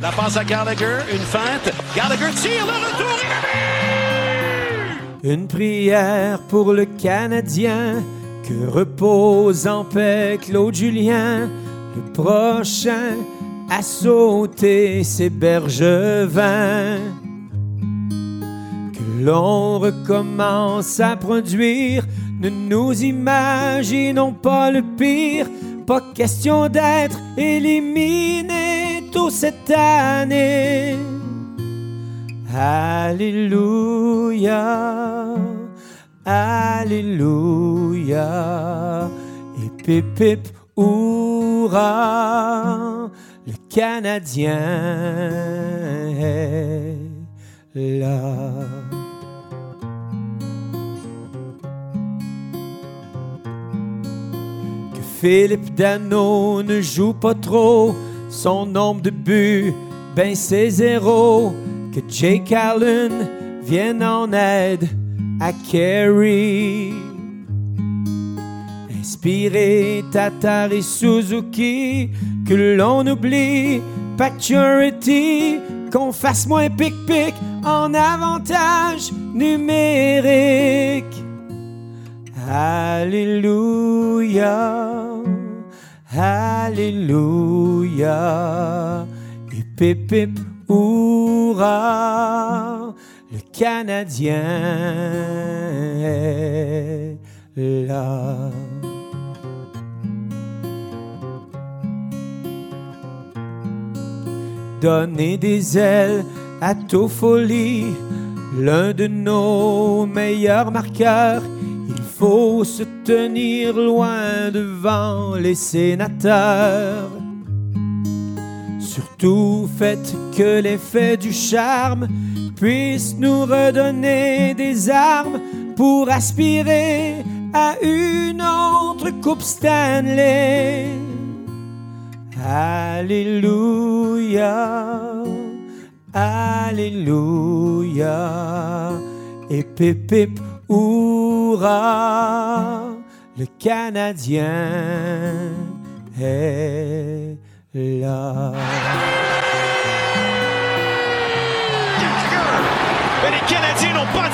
La passe à Gallagher, une feinte. Gallagher tire le retour et Une prière pour le Canadien, que repose en paix Claude Julien, le prochain à sauter ses bergevins. Que l'on recommence à produire, ne nous imaginons pas le pire, pas question d'être éliminé cette année. Alléluia, Alléluia, et pip pip, hurrah, le Canadien là. Que Philippe Dano ne joue pas trop, son nombre de buts, ben c'est zéro. Que Jake Allen vienne en aide à Kerry. Inspiré Tatar et Suzuki, que l'on oublie Paturity, qu'on fasse moins pic-pic en avantage numérique. Alléluia, Alléluia, pip, hurrah, le Canadien est là. Donner des ailes à Toffoli, l'un de nos meilleurs marqueurs. Faut se tenir loin devant les sénateurs. Surtout faites que l'effet du charme puisse nous redonner des armes pour aspirer à une autre Coupe Stanley. Alléluia, Alléluia, et pip pip, le Canadien est là. Mais les Canadiens n'ont pas